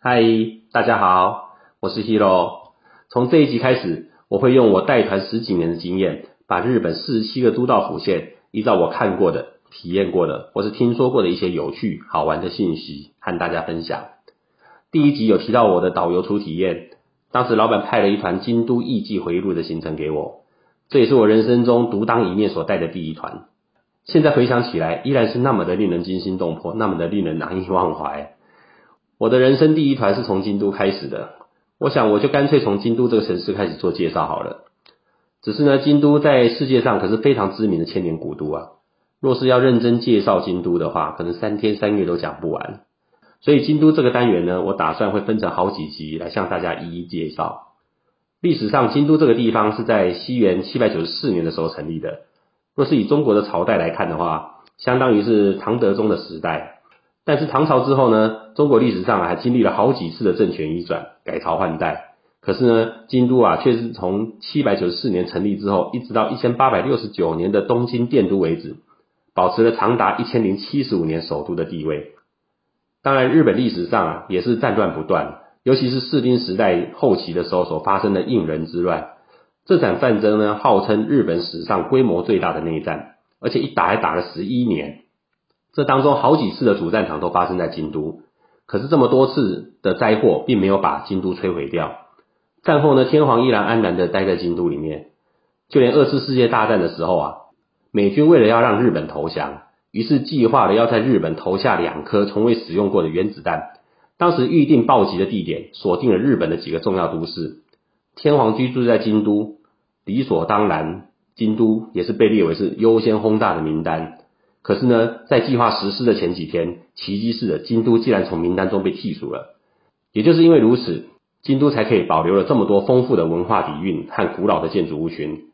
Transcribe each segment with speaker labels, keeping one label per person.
Speaker 1: 嗨，大家好，我是 Hero。从这一集开始，我会用我带团十几年的经验，把日本四十七个都道府县，依照我看过的、体验过的，或是听说过的一些有趣好玩的信息，和大家分享。第一集有提到我的导游初体验，当时老板派了一团京都艺伎回忆录的行程给我，这也是我人生中独当一面所带的第一团。现在回想起来，依然是那么的令人惊心动魄，那么的令人难以忘怀。我的人生第一团是从京都开始的，我想我就干脆从京都这个城市开始做介绍好了。只是呢，京都在世界上可是非常知名的千年古都啊。若是要认真介绍京都的话，可能三天三月都讲不完。所以京都这个单元呢，我打算会分成好几集来向大家一一介绍。历史上，京都这个地方是在西元七百九十四年的时候成立的。若是以中国的朝代来看的话，相当于是唐德宗的时代。但是唐朝之后呢，中国历史上还经历了好几次的政权移转、改朝换代。可是呢，京都啊，却是从七百九十四年成立之后，一直到一千八百六十九年的东京电都为止，保持了长达一千零七十五年首都的地位。当然，日本历史上啊，也是战乱不断，尤其是室町时代后期的时候所发生的应仁之乱。这场战争呢，号称日本史上规模最大的内战，而且一打还打了十一年。这当中好几次的主战场都发生在京都，可是这么多次的灾祸并没有把京都摧毁掉。战后呢，天皇依然安然的待在京都里面。就连二次世界大战的时候啊，美军为了要让日本投降，于是计划了要在日本投下两颗从未使用过的原子弹。当时预定暴击的地点锁定了日本的几个重要都市，天皇居住在京都，理所当然，京都也是被列为是优先轰炸的名单。可是呢，在计划实施的前几天，奇迹似的，京都竟然从名单中被剔除了。也就是因为如此，京都才可以保留了这么多丰富的文化底蕴和古老的建筑物群。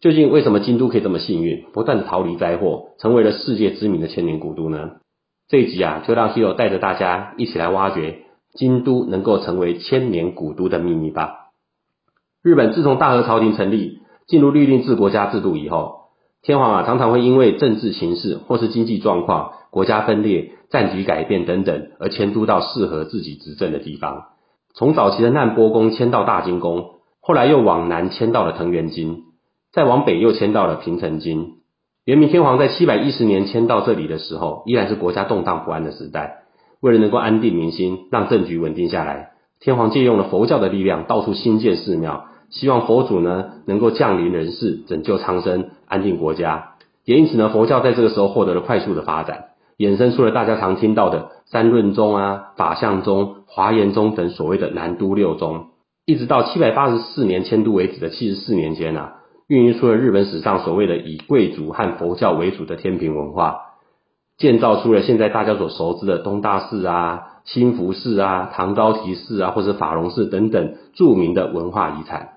Speaker 1: 究竟为什么京都可以这么幸运，不断逃离灾祸，成为了世界知名的千年古都呢？这一集啊，就让 Hero 带着大家一起来挖掘京都能够成为千年古都的秘密吧。日本自从大和朝廷成立，进入律令制国家制度以后。天皇啊，常常会因为政治形势或是经济状况、国家分裂、战局改变等等，而迁都到适合自己执政的地方。从早期的难波宫迁到大金宫，后来又往南迁到了藤原京，再往北又迁到了平城京。元明天皇在七百一十年迁到这里的时候，依然是国家动荡不安的时代。为了能够安定民心，让政局稳定下来，天皇借用了佛教的力量，到处兴建寺庙。希望佛祖呢能够降临人世，拯救苍生，安定国家。也因此呢，佛教在这个时候获得了快速的发展，衍生出了大家常听到的三论宗啊、法相宗、华严宗等所谓的南都六宗。一直到七百八十四年迁都为止的七十四年间啊，孕育出了日本史上所谓的以贵族和佛教为主的天平文化，建造出了现在大家所熟知的东大寺啊、新福寺啊、唐高提寺啊，或者法隆寺等等著名的文化遗产。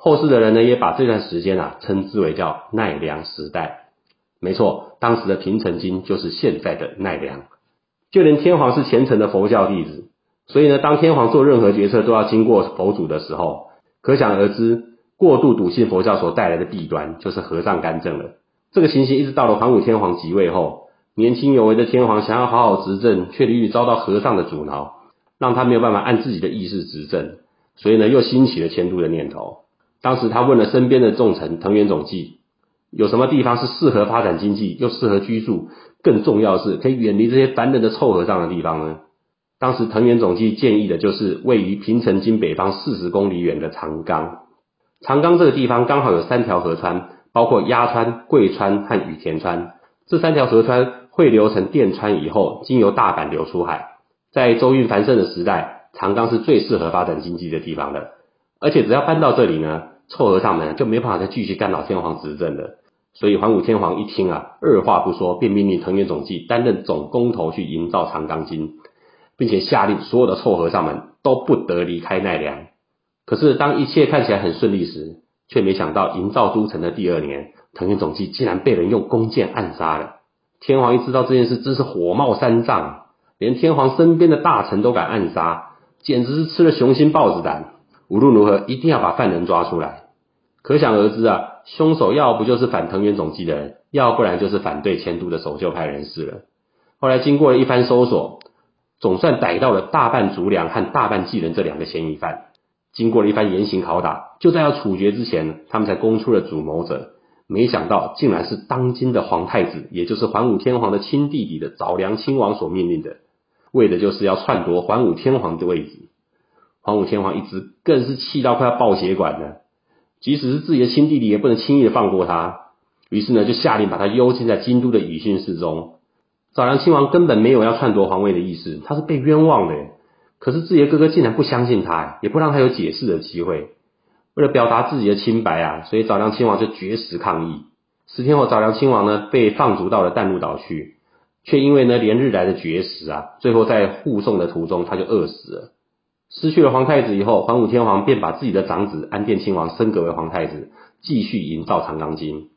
Speaker 1: 后世的人呢，也把这段时间啊称之为叫奈良时代。没错，当时的平城京就是现在的奈良。就连天皇是虔诚的佛教弟子，所以呢，当天皇做任何决策都要经过佛祖的时候，可想而知，过度笃信佛教所带来的弊端就是和尚干政了。这个情形一直到了桓武天皇即位后，年轻有为的天皇想要好好执政，却屡屡遭到和尚的阻挠，让他没有办法按自己的意识执政，所以呢，又兴起了迁都的念头。当时他问了身边的重臣藤原总纪，有什么地方是适合发展经济又适合居住，更重要是可以远离这些烦人的臭和尚的地方呢？当时藤原总纪建议的就是位于平城京北方四十公里远的长冈。长冈这个地方刚好有三条河川，包括鸭川、贵川和羽田川。这三条河川汇流成电川以后，经由大阪流出海。在周运繁盛的时代，长冈是最适合发展经济的地方了。而且只要搬到这里呢，臭和尚们就没办法再继续干扰天皇执政了。所以桓武天皇一听啊，二话不说，便命令藤原总纪担任总工头去营造长冈京，并且下令所有的臭和尚们都不得离开奈良。可是当一切看起来很顺利时，却没想到营造都城的第二年，藤原总纪竟然被人用弓箭暗杀了。天皇一知道这件事，真是火冒三丈，连天皇身边的大臣都敢暗杀，简直是吃了雄心豹子胆。无论如何，一定要把犯人抓出来。可想而知啊，凶手要不就是反藤原总纪的人，要不然就是反对迁都的守旧派人士了。后来经过了一番搜索，总算逮到了大半足良和大半纪人这两个嫌疑犯。经过了一番严刑拷打，就在要处决之前，他们才供出了主谋者。没想到，竟然是当今的皇太子，也就是桓武天皇的亲弟弟的早良亲王所命令的，为的就是要篡夺桓武天皇的位置。桓武天皇一直更是气到快要爆血管了，即使是自己的亲弟弟，也不能轻易的放过他。于是呢，就下令把他幽禁在京都的宇训室中。早良亲王根本没有要篡夺皇位的意思，他是被冤枉的。可是自己的哥哥竟然不相信他，也不让他有解释的机会。为了表达自己的清白啊，所以早良亲王就绝食抗议。十天后，早良亲王呢被放逐到了淡路岛去，却因为呢连日来的绝食啊，最后在护送的途中他就饿死了。失去了皇太子以后，桓武天皇便把自己的长子安殿亲王升格为皇太子，继续营造长冈京。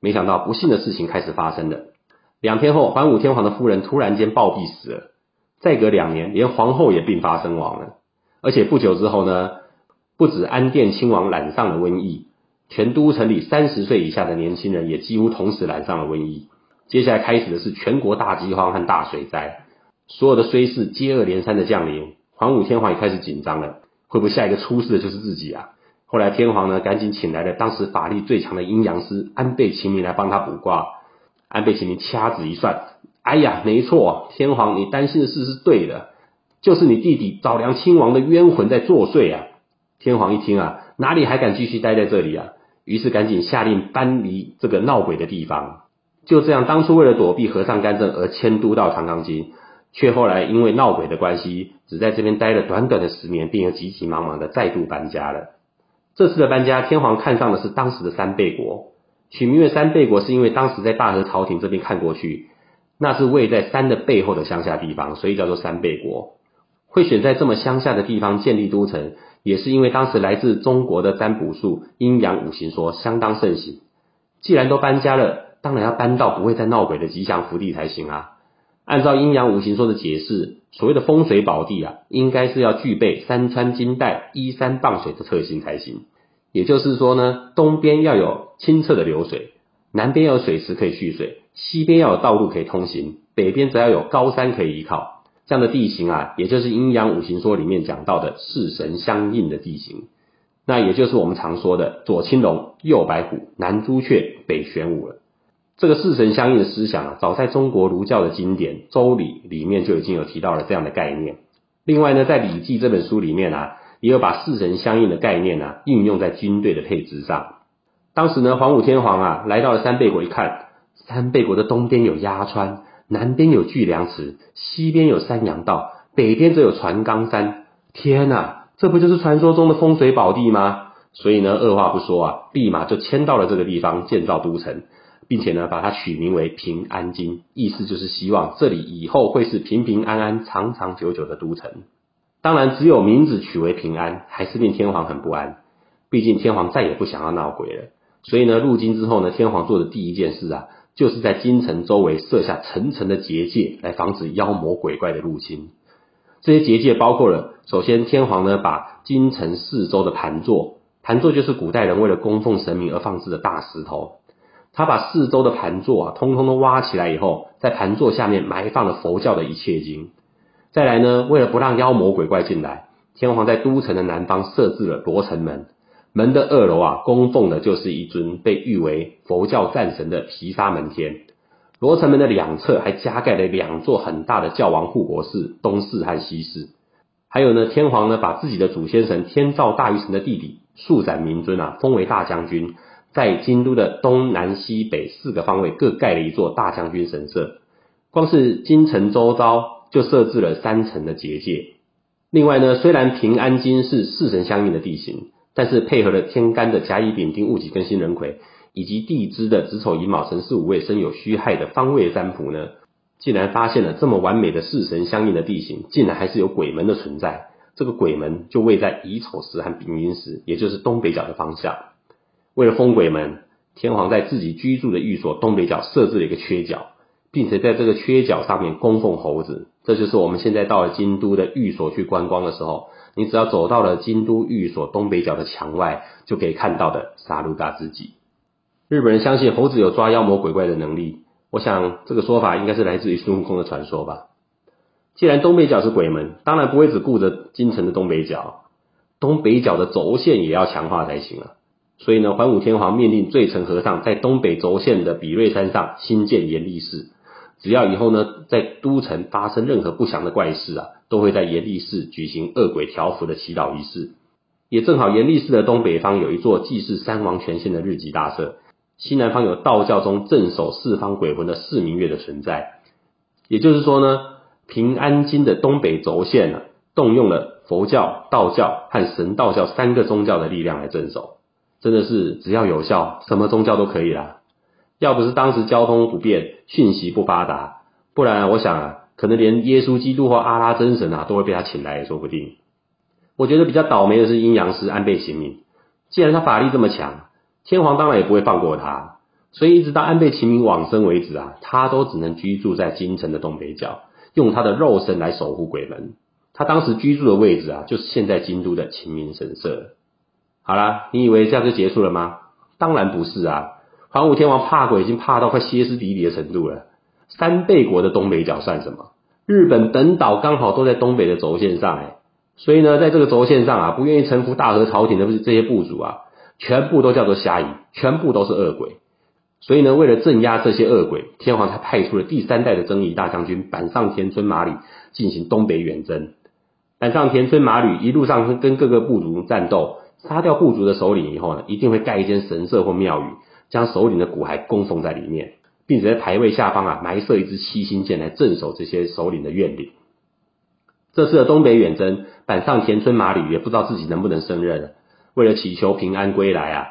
Speaker 1: 没想到不幸的事情开始发生了。两天后，桓武天皇的夫人突然间暴毙死了。再隔两年，连皇后也病发身亡了。而且不久之后呢，不止安殿亲王染上了瘟疫，全都城里三十岁以下的年轻人也几乎同时染上了瘟疫。接下来开始的是全国大饥荒和大水灾，所有的衰事接二连三的降临。桓武天皇也开始紧张了，会不会下一个出事的就是自己啊？后来天皇呢，赶紧请来了当时法力最强的阴阳师安倍晴明来帮他卜卦。安倍晴明掐指一算，哎呀，没错，天皇你担心的事是对的，就是你弟弟早良亲王的冤魂在作祟啊！天皇一听啊，哪里还敢继续待在这里啊？于是赶紧下令搬离这个闹鬼的地方。就这样，当初为了躲避和尚干政而迁都到长冈京。却后来因为闹鬼的关系，只在这边待了短短的十年，便又急急忙忙的再度搬家了。这次的搬家，天皇看上的是当时的三贝国，取名为三贝国，是因为当时在大和朝廷这边看过去，那是位在山的背后的乡下地方，所以叫做三贝国。会选在这么乡下的地方建立都城，也是因为当时来自中国的占卜术、阴阳五行说相当盛行。既然都搬家了，当然要搬到不会再闹鬼的吉祥福地才行啊。按照阴阳五行说的解释，所谓的风水宝地啊，应该是要具备山川金带、依山傍水的特性才行。也就是说呢，东边要有清澈的流水，南边要有水池可以蓄水，西边要有道路可以通行，北边则要有高山可以依靠。这样的地形啊，也就是阴阳五行说里面讲到的四神相应的地形。那也就是我们常说的左青龙，右白虎，南朱雀，北玄武了。这个四神相应的思想啊，早在中国儒教的经典《周礼》里面就已经有提到了这样的概念。另外呢，在《礼记》这本书里面啊，也有把四神相应的概念啊应用在军队的配置上。当时呢，皇武天皇啊来到了三贝国一看，三贝国的东边有鸭川，南边有巨梁池，西边有山阳道，北边则有船冈山。天呐，这不就是传说中的风水宝地吗？所以呢，二话不说啊，立马就迁到了这个地方建造都城。并且呢，把它取名为平安京，意思就是希望这里以后会是平平安安、长长久久的都城。当然，只有名字取为平安，还是令天皇很不安。毕竟天皇再也不想要闹鬼了。所以呢，入京之后呢，天皇做的第一件事啊，就是在京城周围设下层层的结界，来防止妖魔鬼怪的入侵。这些结界包括了，首先天皇呢，把京城四周的盘座，盘座就是古代人为了供奉神明而放置的大石头。他把四周的盘座啊，通通都挖起来以后，在盘座下面埋放了佛教的一切经。再来呢，为了不让妖魔鬼怪进来，天皇在都城的南方设置了罗城门，门的二楼啊，供奉的就是一尊被誉为佛教战神的毗沙门天。罗城门的两侧还加盖了两座很大的教王护国寺，东寺和西寺。还有呢，天皇呢，把自己的祖先神天照大御神的弟弟素斩明尊啊，封为大将军。在京都的东南西北四个方位各盖了一座大将军神社，光是京城周遭就设置了三层的结界。另外呢，虽然平安京是四神相应的地形，但是配合了天干的甲乙丙丁戊己庚辛壬癸，以及地支的子丑寅卯辰巳午未申酉戌亥的方位占卜呢，竟然发现了这么完美的四神相应的地形，竟然还是有鬼门的存在。这个鬼门就位在乙丑时和丙寅时，也就是东北角的方向。为了封鬼门，天皇在自己居住的寓所东北角设置了一个缺角，并且在这个缺角上面供奉猴子。这就是我们现在到了京都的寓所去观光的时候，你只要走到了京都寓所东北角的墙外，就可以看到的沙鲁嘎之己。日本人相信猴子有抓妖魔鬼怪的能力，我想这个说法应该是来自于孙悟空的传说吧。既然东北角是鬼门，当然不会只顾着京城的东北角，东北角的轴线也要强化才行啊。所以呢，桓武天皇命令罪臣和尚在东北轴线的比瑞山上新建严立寺，只要以后呢在都城发生任何不祥的怪事啊，都会在严立寺举行恶鬼调伏的祈祷仪式。也正好严立寺的东北方有一座祭祀三王权限的日吉大社，西南方有道教中镇守四方鬼魂的四明月的存在。也就是说呢，平安京的东北轴线呢，动用了佛教、道教和神道教三个宗教的力量来镇守，真的是只要有效，什么宗教都可以啦。要不是当时交通不便、讯息不发达，不然我想啊，可能连耶稣基督或阿拉真神啊，都会被他请来也说不定。我觉得比较倒霉的是阴阳师安倍晴明，既然他法力这么强，天皇当然也不会放过他，所以一直到安倍晴明往生为止啊，他都只能居住在京城的东北角，用他的肉身来守护鬼门。他当时居住的位置啊，就是现在京都的晴明神社。好啦，你以为这样就结束了吗？当然不是啊，桓武天皇怕鬼已经怕到快歇斯底里的程度了。三倍国的东北角算什么？日本本岛刚好都在东北的轴线上，哎。所以呢，在这个轴线上啊，不愿意臣服大和朝廷的不是这些部族啊，全部都叫做虾夷，全部都是恶鬼。所以呢，为了镇压这些恶鬼，天皇才派出了第三代的征夷大将军板上田村麻吕进行东北远征。板上田村麻吕一路上跟各个部族战斗，杀掉部族的首领以后呢，一定会盖一间神社或庙宇，将首领的骨骸供奉在里面，并且在牌位下方啊埋设一支七星剑来镇守这些首领的怨灵。这次的东北远征，板上田村麻吕也不知道自己能不能胜任。为了祈求平安归来啊，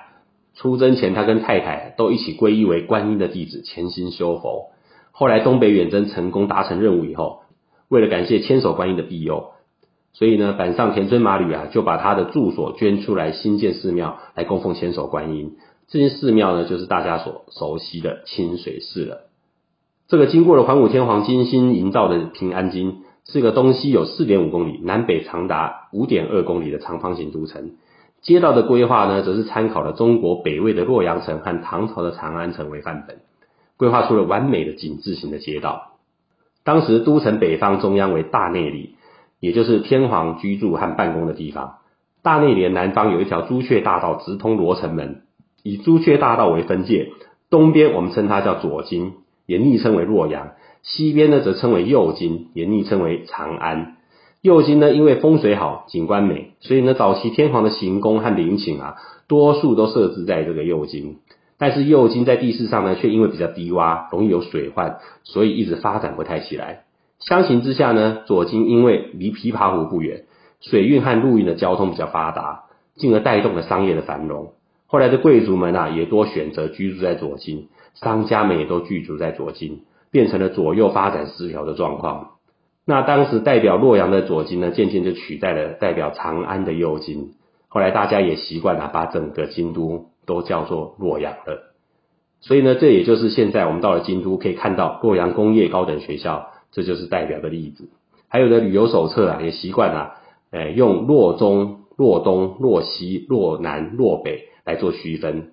Speaker 1: 出征前他跟太太都一起皈依为观音的弟子，潜心修佛。后来东北远征成功达成任务以后，为了感谢千手观音的庇佑，所以呢，板上田村麻吕啊就把他的住所捐出来新建寺庙来供奉千手观音。这间寺庙呢，就是大家所熟悉的清水寺了。这个经过了桓武天皇精心营造的平安京。是个东西有四点五公里，南北长达五点二公里的长方形都城。街道的规划呢，则是参考了中国北魏的洛阳城和唐朝的长安城为范本，规划出了完美的井字形的街道。当时都城北方中央为大内里，也就是天皇居住和办公的地方。大内里南方有一条朱雀大道，直通罗城门，以朱雀大道为分界。东边我们称它叫左京，也昵称为洛阳。西边呢，则称为右京，也昵称为长安。右京呢，因为风水好，景观美，所以呢，早期天皇的行宫和陵寝啊，多数都设置在这个右京。但是右京在地势上呢，却因为比较低洼，容易有水患，所以一直发展不太起来。相形之下呢，左京因为离琵琶湖不远，水运和陆运的交通比较发达，进而带动了商业的繁荣。后来的贵族们啊，也多选择居住在左京，商家们也都居住在左京。变成了左右发展失调的状况。那当时代表洛阳的左京呢，渐渐就取代了代表长安的右京。后来大家也习惯了把整个京都都叫做洛阳了。所以呢，这也就是现在我们到了京都可以看到洛阳工业高等学校，这就是代表的例子。还有的旅游手册啊，也习惯了，哎，用洛中、洛东、洛西、洛南、洛北来做区分。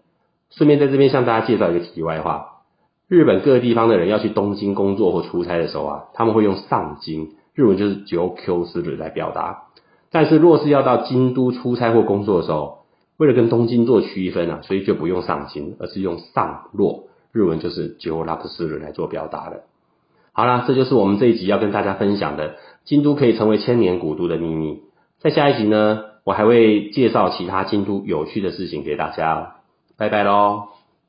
Speaker 1: 顺便在这边向大家介绍一个题外话。日本各地方的人要去东京工作或出差的时候啊，他们会用上京，日文就是九 Q 四日来表达。但是若是要到京都出差或工作的时候，为了跟东京做区分啊，所以就不用上京，而是用上洛，日文就是九拉克四日来做表达的。好啦，这就是我们这一集要跟大家分享的京都可以成为千年古都的秘密。在下一集呢，我还会介绍其他京都有趣的事情给大家。拜拜喽。